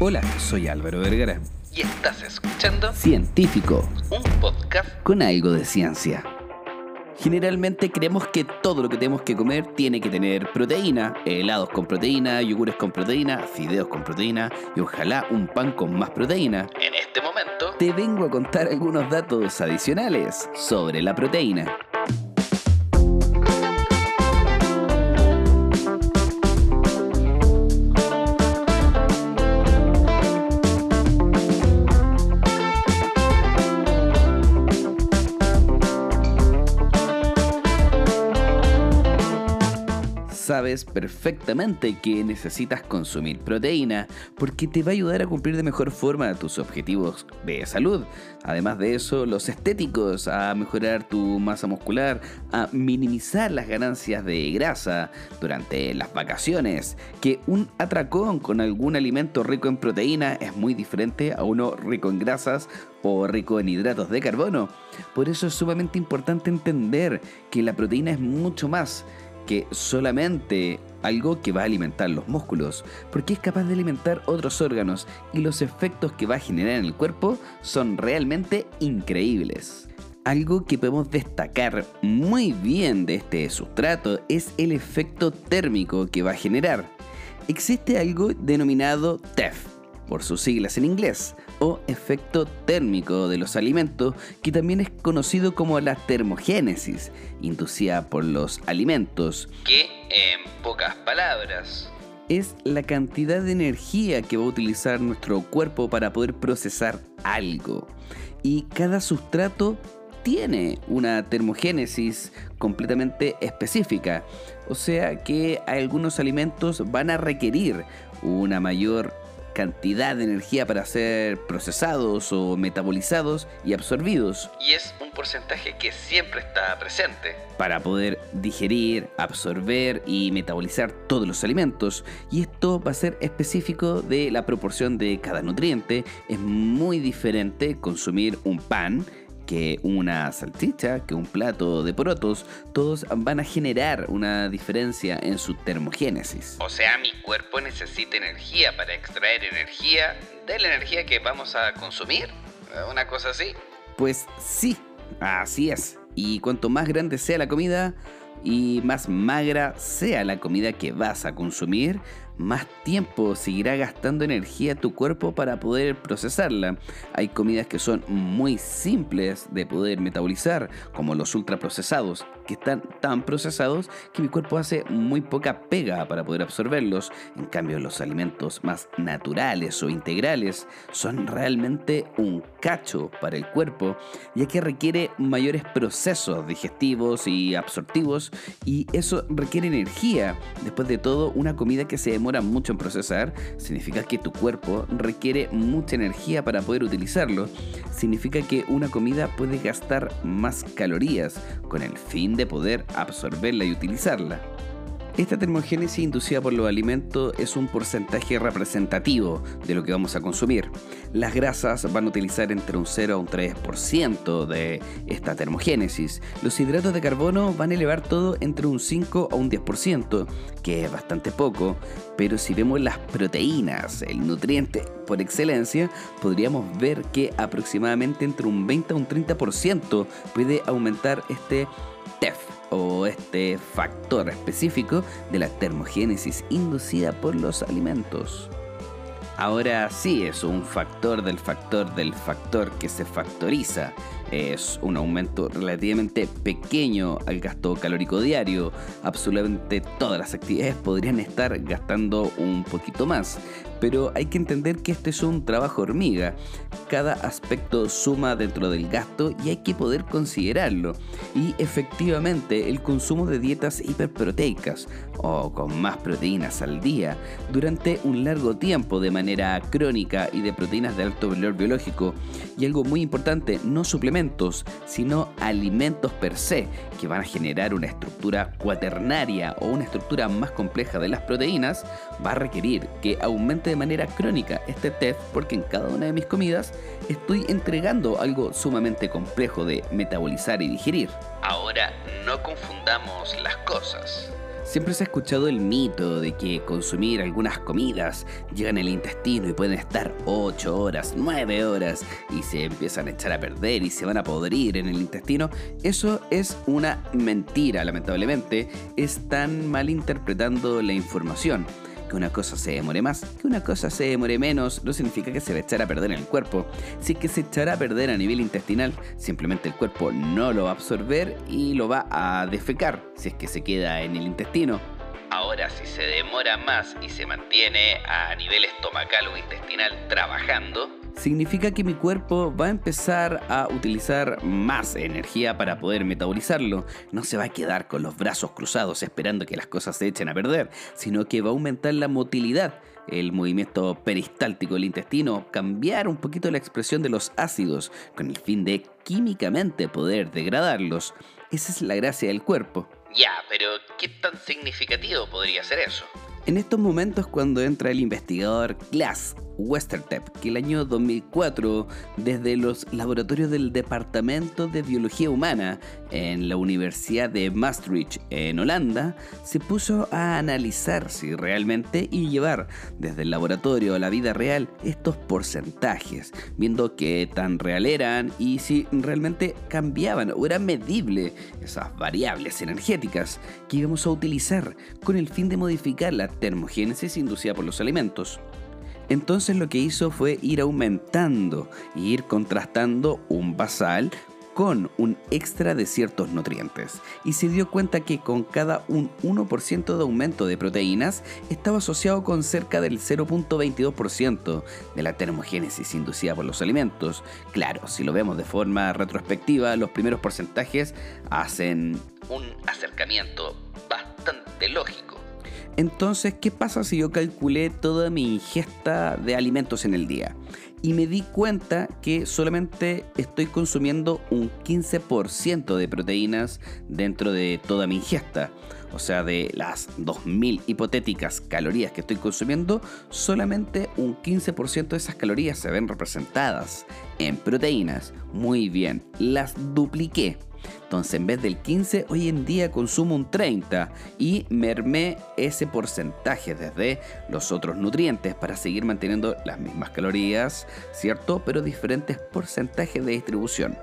Hola, soy Álvaro Vergara. Y estás escuchando Científico, un podcast con algo de ciencia. Generalmente creemos que todo lo que tenemos que comer tiene que tener proteína, helados con proteína, yogures con proteína, fideos con proteína y ojalá un pan con más proteína. En este momento Te vengo a contar algunos datos adicionales sobre la proteína. Sabes perfectamente que necesitas consumir proteína porque te va a ayudar a cumplir de mejor forma tus objetivos de salud. Además de eso, los estéticos, a mejorar tu masa muscular, a minimizar las ganancias de grasa durante las vacaciones, que un atracón con algún alimento rico en proteína es muy diferente a uno rico en grasas o rico en hidratos de carbono. Por eso es sumamente importante entender que la proteína es mucho más que solamente algo que va a alimentar los músculos, porque es capaz de alimentar otros órganos y los efectos que va a generar en el cuerpo son realmente increíbles. Algo que podemos destacar muy bien de este sustrato es el efecto térmico que va a generar. Existe algo denominado TEF, por sus siglas en inglés, o efecto térmico de los alimentos, que también es conocido como la termogénesis, inducida por los alimentos. Que, en pocas palabras, es la cantidad de energía que va a utilizar nuestro cuerpo para poder procesar algo. Y cada sustrato tiene una termogénesis completamente específica. O sea que algunos alimentos van a requerir una mayor cantidad de energía para ser procesados o metabolizados y absorbidos. Y es un porcentaje que siempre está presente. Para poder digerir, absorber y metabolizar todos los alimentos. Y esto va a ser específico de la proporción de cada nutriente. Es muy diferente consumir un pan que una salchicha, que un plato de porotos, todos van a generar una diferencia en su termogénesis. O sea, mi cuerpo necesita energía para extraer energía de la energía que vamos a consumir. Una cosa así. Pues sí, así es. Y cuanto más grande sea la comida y más magra sea la comida que vas a consumir, más tiempo seguirá gastando energía tu cuerpo para poder procesarla. Hay comidas que son muy simples de poder metabolizar, como los ultraprocesados, que están tan procesados que mi cuerpo hace muy poca pega para poder absorberlos. En cambio, los alimentos más naturales o integrales son realmente un cacho para el cuerpo, ya que requiere mayores procesos digestivos y absortivos y eso requiere energía. Después de todo, una comida que se demora mucho en procesar, significa que tu cuerpo requiere mucha energía para poder utilizarlo. Significa que una comida puede gastar más calorías con el fin de poder absorberla y utilizarla. Esta termogénesis inducida por los alimentos es un porcentaje representativo de lo que vamos a consumir. Las grasas van a utilizar entre un 0 a un 3% de esta termogénesis. Los hidratos de carbono van a elevar todo entre un 5 a un 10%, que es bastante poco, pero si vemos las proteínas, el nutriente por excelencia, podríamos ver que aproximadamente entre un 20 a un 30% puede aumentar este TEF o este factor específico de la termogénesis inducida por los alimentos. Ahora sí es un factor del factor del factor que se factoriza. Es un aumento relativamente pequeño al gasto calórico diario. Absolutamente todas las actividades podrían estar gastando un poquito más. Pero hay que entender que este es un trabajo hormiga. Cada aspecto suma dentro del gasto y hay que poder considerarlo. Y efectivamente el consumo de dietas hiperproteicas o con más proteínas al día durante un largo tiempo de manera crónica y de proteínas de alto valor biológico. Y algo muy importante, no suplementos, sino alimentos per se, que van a generar una estructura cuaternaria o una estructura más compleja de las proteínas, va a requerir que aumente de manera crónica este TEF porque en cada una de mis comidas estoy entregando algo sumamente complejo de metabolizar y digerir. Ahora, no confundamos las cosas. Siempre se ha escuchado el mito de que consumir algunas comidas llegan al intestino y pueden estar 8 horas, 9 horas y se empiezan a echar a perder y se van a podrir en el intestino. Eso es una mentira, lamentablemente. Están malinterpretando la información que una cosa se demore más, que una cosa se demore menos, no significa que se va a echar a perder en el cuerpo. Si es que se echará a perder a nivel intestinal, simplemente el cuerpo no lo va a absorber y lo va a defecar si es que se queda en el intestino. Ahora, si se demora más y se mantiene a nivel estomacal o intestinal trabajando, significa que mi cuerpo va a empezar a utilizar más energía para poder metabolizarlo. No se va a quedar con los brazos cruzados esperando que las cosas se echen a perder, sino que va a aumentar la motilidad, el movimiento peristáltico del intestino, cambiar un poquito la expresión de los ácidos con el fin de químicamente poder degradarlos. Esa es la gracia del cuerpo. Ya, pero ¿qué tan significativo podría ser eso? En estos momentos cuando entra el investigador Glass Westertep, que el año 2004, desde los laboratorios del Departamento de Biología Humana en la Universidad de Maastricht en Holanda, se puso a analizar si realmente y llevar desde el laboratorio a la vida real estos porcentajes, viendo qué tan real eran y si realmente cambiaban o era medible esas variables energéticas que íbamos a utilizar con el fin de modificar la termogénesis inducida por los alimentos. Entonces lo que hizo fue ir aumentando e ir contrastando un basal con un extra de ciertos nutrientes y se dio cuenta que con cada un 1% de aumento de proteínas estaba asociado con cerca del 0.22% de la termogénesis inducida por los alimentos. Claro, si lo vemos de forma retrospectiva, los primeros porcentajes hacen un acercamiento bastante lógico entonces, ¿qué pasa si yo calculé toda mi ingesta de alimentos en el día? Y me di cuenta que solamente estoy consumiendo un 15% de proteínas dentro de toda mi ingesta. O sea, de las 2.000 hipotéticas calorías que estoy consumiendo, solamente un 15% de esas calorías se ven representadas en proteínas. Muy bien, las dupliqué entonces, en vez del 15, hoy en día consumo un 30 y mermé ese porcentaje desde los otros nutrientes para seguir manteniendo las mismas calorías, ¿cierto? Pero diferentes porcentajes de distribución.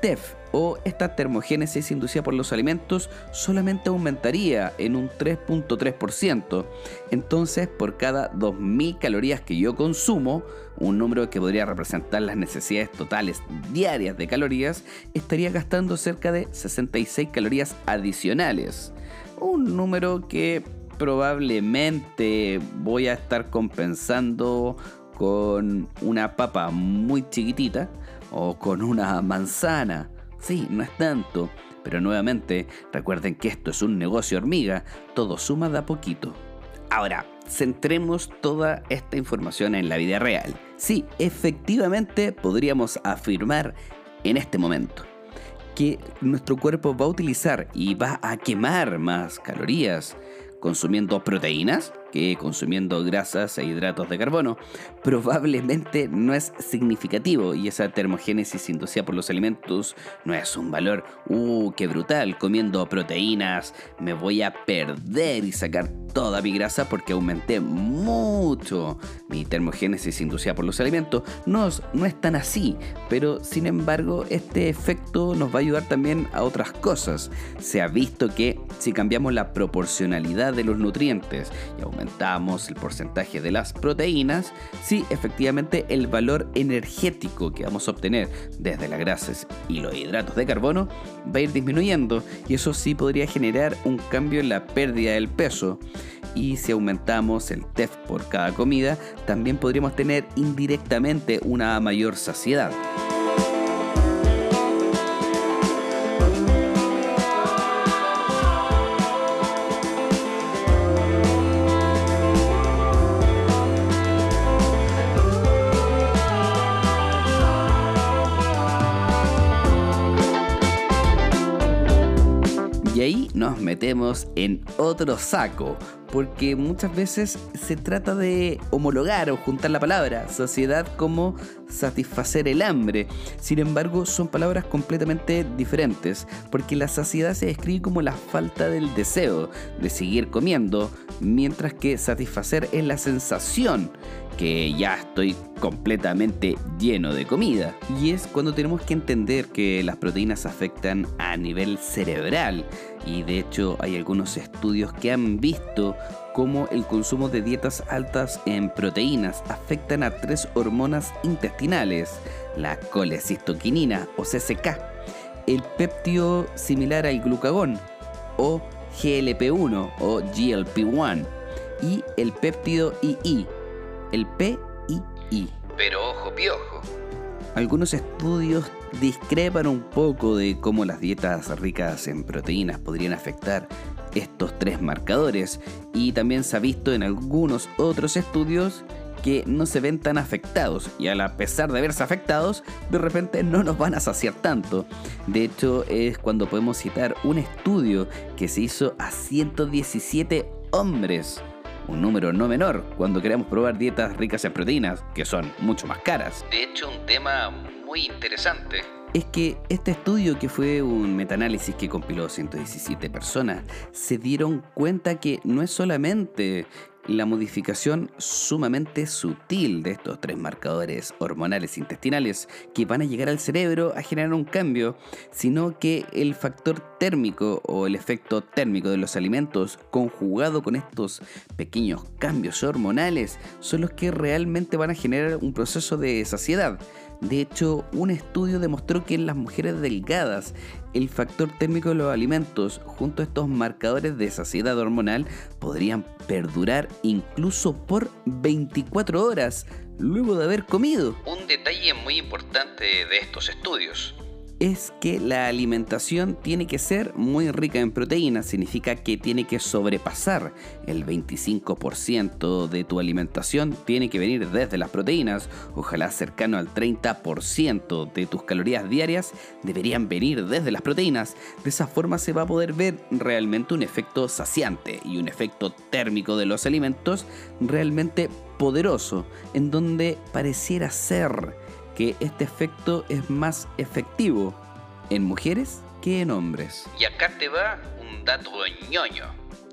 TEF o esta termogénesis inducida por los alimentos solamente aumentaría en un 3.3%. Entonces, por cada 2.000 calorías que yo consumo, un número que podría representar las necesidades totales diarias de calorías, estaría gastando cerca de 66 calorías adicionales. Un número que probablemente voy a estar compensando con una papa muy chiquitita o con una manzana Sí, no es tanto, pero nuevamente recuerden que esto es un negocio hormiga, todo suma de a poquito. Ahora, centremos toda esta información en la vida real. Sí, efectivamente podríamos afirmar en este momento que nuestro cuerpo va a utilizar y va a quemar más calorías consumiendo proteínas que consumiendo grasas e hidratos de carbono, probablemente no es significativo y esa termogénesis inducida por los alimentos no es un valor, uh, qué brutal, comiendo proteínas me voy a perder y sacar toda mi grasa porque aumenté mucho mi termogénesis inducida por los alimentos. No, no es tan así, pero sin embargo este efecto nos va a ayudar también a otras cosas. Se ha visto que si cambiamos la proporcionalidad de los nutrientes y aumentamos el porcentaje de las proteínas, sí, efectivamente el valor energético que vamos a obtener desde las grasas y los hidratos de carbono va a ir disminuyendo y eso sí podría generar un cambio en la pérdida del peso. Y si aumentamos el TEF por cada comida, también podríamos tener indirectamente una mayor saciedad. Metemos en otro saco, porque muchas veces se trata de homologar o juntar la palabra sociedad como satisfacer el hambre. Sin embargo, son palabras completamente diferentes, porque la saciedad se describe como la falta del deseo de seguir comiendo, mientras que satisfacer es la sensación que ya estoy completamente lleno de comida. Y es cuando tenemos que entender que las proteínas afectan a nivel cerebral. Y de hecho hay algunos estudios que han visto cómo el consumo de dietas altas en proteínas afectan a tres hormonas intestinales, la colecistoquinina o CCK, el péptido similar al glucagón o GLP-1 o GLP-1 y el péptido II el PII. Pero ojo piojo. Algunos estudios discrepan un poco de cómo las dietas ricas en proteínas podrían afectar estos tres marcadores y también se ha visto en algunos otros estudios que no se ven tan afectados y a pesar de verse afectados, de repente no nos van a saciar tanto. De hecho, es cuando podemos citar un estudio que se hizo a 117 hombres un número no menor cuando queremos probar dietas ricas en proteínas, que son mucho más caras. De hecho, un tema interesante. Es que este estudio, que fue un metaanálisis que compiló 117 personas, se dieron cuenta que no es solamente la modificación sumamente sutil de estos tres marcadores hormonales intestinales que van a llegar al cerebro a generar un cambio, sino que el factor térmico o el efecto térmico de los alimentos conjugado con estos pequeños cambios hormonales son los que realmente van a generar un proceso de saciedad. De hecho, un estudio demostró que en las mujeres delgadas el factor térmico de los alimentos junto a estos marcadores de saciedad hormonal podrían perdurar incluso por 24 horas luego de haber comido. Un detalle muy importante de estos estudios es que la alimentación tiene que ser muy rica en proteínas, significa que tiene que sobrepasar el 25% de tu alimentación, tiene que venir desde las proteínas, ojalá cercano al 30% de tus calorías diarias deberían venir desde las proteínas, de esa forma se va a poder ver realmente un efecto saciante y un efecto térmico de los alimentos realmente poderoso, en donde pareciera ser que este efecto es más efectivo en mujeres que en hombres. Y acá te va un dato ñoño.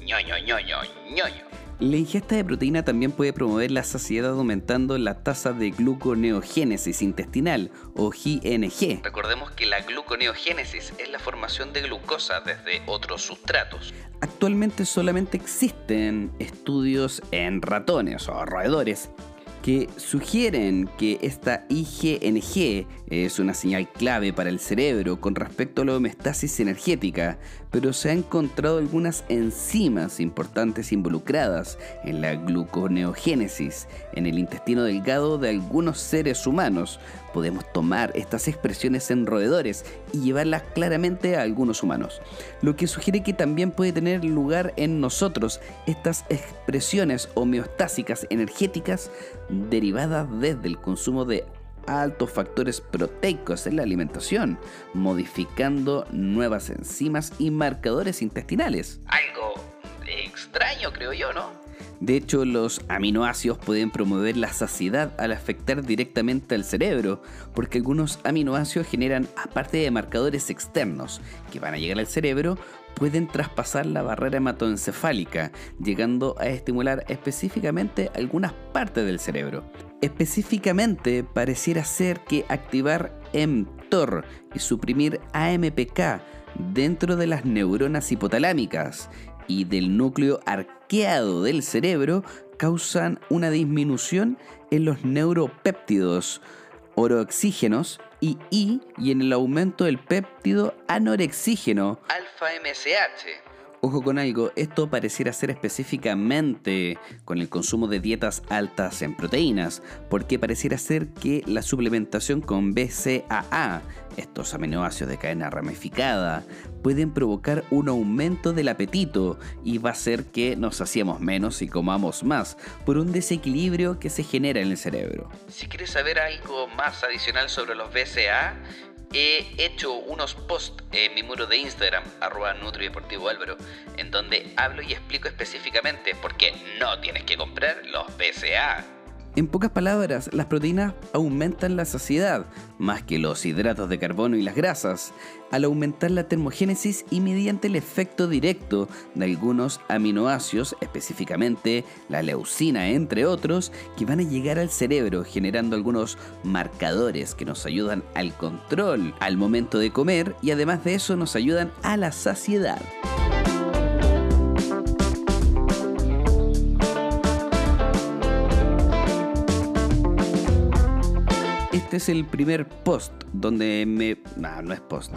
ñoño, ñoño, ñoño. La ingesta de proteína también puede promover la saciedad aumentando la tasa de gluconeogénesis intestinal o GNG. Recordemos que la gluconeogénesis es la formación de glucosa desde otros sustratos. Actualmente solamente existen estudios en ratones o roedores que sugieren que esta IgNG es una señal clave para el cerebro con respecto a la homeostasis energética, pero se han encontrado algunas enzimas importantes involucradas en la gluconeogénesis en el intestino delgado de algunos seres humanos. Podemos tomar estas expresiones en roedores y llevarlas claramente a algunos humanos, lo que sugiere que también puede tener lugar en nosotros estas expresiones homeostásicas energéticas derivadas desde el consumo de altos factores proteicos en la alimentación, modificando nuevas enzimas y marcadores intestinales. Algo extraño, creo yo, ¿no? De hecho, los aminoácidos pueden promover la saciedad al afectar directamente al cerebro, porque algunos aminoácidos generan, aparte de marcadores externos que van a llegar al cerebro, pueden traspasar la barrera hematoencefálica, llegando a estimular específicamente algunas partes del cerebro. Específicamente, pareciera ser que activar mTOR y suprimir AMPK dentro de las neuronas hipotalámicas y del núcleo del cerebro causan una disminución en los neuropéptidos oroxígenos y y en el aumento del péptido anorexígeno Ojo con algo, esto pareciera ser específicamente con el consumo de dietas altas en proteínas, porque pareciera ser que la suplementación con BCAA, estos aminoácidos de cadena ramificada, pueden provocar un aumento del apetito y va a hacer que nos saciemos menos y comamos más, por un desequilibrio que se genera en el cerebro. Si quieres saber algo más adicional sobre los BCAA, he hecho unos posts en mi muro de Instagram, arroba en donde hablo y explico específicamente por qué no tienes que comprar los BCA. En pocas palabras, las proteínas aumentan la saciedad, más que los hidratos de carbono y las grasas, al aumentar la termogénesis y mediante el efecto directo de algunos aminoácidos, específicamente la leucina, entre otros, que van a llegar al cerebro generando algunos marcadores que nos ayudan al control al momento de comer y además de eso nos ayudan a la saciedad. Este es el primer post donde me... No, no es post.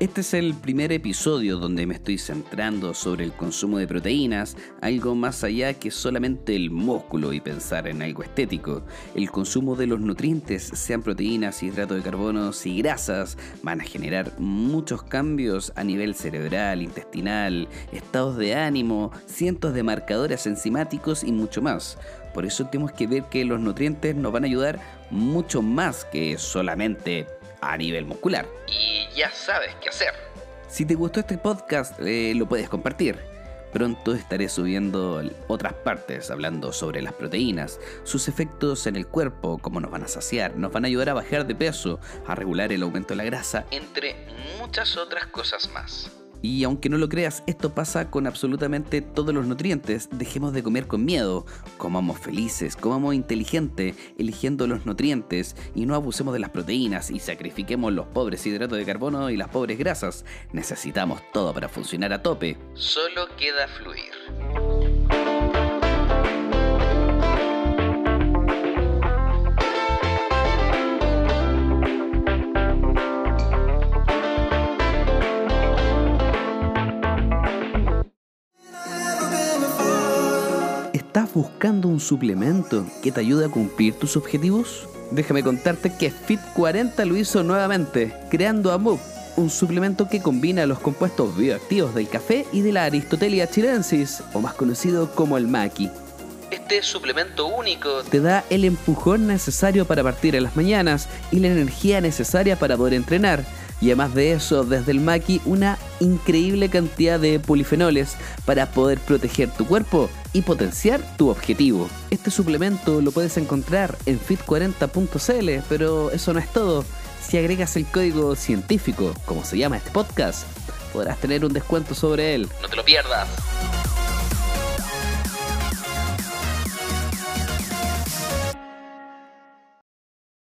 Este es el primer episodio donde me estoy centrando sobre el consumo de proteínas, algo más allá que solamente el músculo y pensar en algo estético. El consumo de los nutrientes, sean proteínas, hidratos de carbono y grasas, van a generar muchos cambios a nivel cerebral, intestinal, estados de ánimo, cientos de marcadores enzimáticos y mucho más. Por eso tenemos que ver que los nutrientes nos van a ayudar mucho más que solamente a nivel muscular. Y ya sabes qué hacer. Si te gustó este podcast, eh, lo puedes compartir. Pronto estaré subiendo otras partes hablando sobre las proteínas, sus efectos en el cuerpo, cómo nos van a saciar, nos van a ayudar a bajar de peso, a regular el aumento de la grasa, entre muchas otras cosas más. Y aunque no lo creas, esto pasa con absolutamente todos los nutrientes. Dejemos de comer con miedo, comamos felices, comamos inteligente, eligiendo los nutrientes y no abusemos de las proteínas y sacrifiquemos los pobres hidratos de carbono y las pobres grasas. Necesitamos todo para funcionar a tope. Solo queda fluir. ¿Estás buscando un suplemento que te ayude a cumplir tus objetivos? Déjame contarte que Fit 40 lo hizo nuevamente, creando AMUP, un suplemento que combina los compuestos bioactivos del café y de la Aristotelia chilensis, o más conocido como el maqui. Este suplemento único te da el empujón necesario para partir en las mañanas y la energía necesaria para poder entrenar y además de eso, desde el maqui, una increíble cantidad de polifenoles para poder proteger tu cuerpo y potenciar tu objetivo. Este suplemento lo puedes encontrar en fit40.cl, pero eso no es todo. Si agregas el código científico, como se llama este podcast, podrás tener un descuento sobre él. No te lo pierdas.